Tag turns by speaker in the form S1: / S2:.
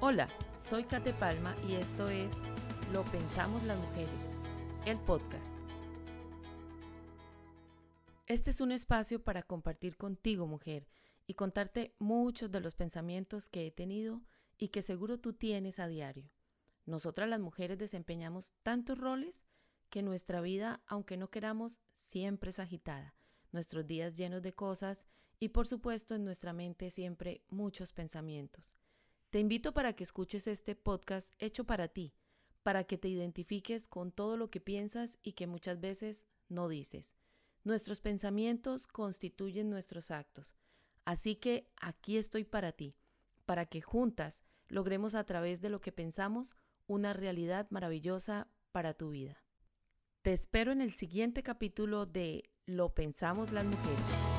S1: Hola, soy Kate Palma y esto es Lo Pensamos las Mujeres, el podcast. Este es un espacio para compartir contigo, mujer, y contarte muchos de los pensamientos que he tenido y que seguro tú tienes a diario. Nosotras las mujeres desempeñamos tantos roles que nuestra vida, aunque no queramos, siempre es agitada, nuestros días llenos de cosas y por supuesto en nuestra mente siempre muchos pensamientos. Te invito para que escuches este podcast hecho para ti, para que te identifiques con todo lo que piensas y que muchas veces no dices. Nuestros pensamientos constituyen nuestros actos, así que aquí estoy para ti, para que juntas logremos a través de lo que pensamos una realidad maravillosa para tu vida. Te espero en el siguiente capítulo de Lo pensamos las mujeres.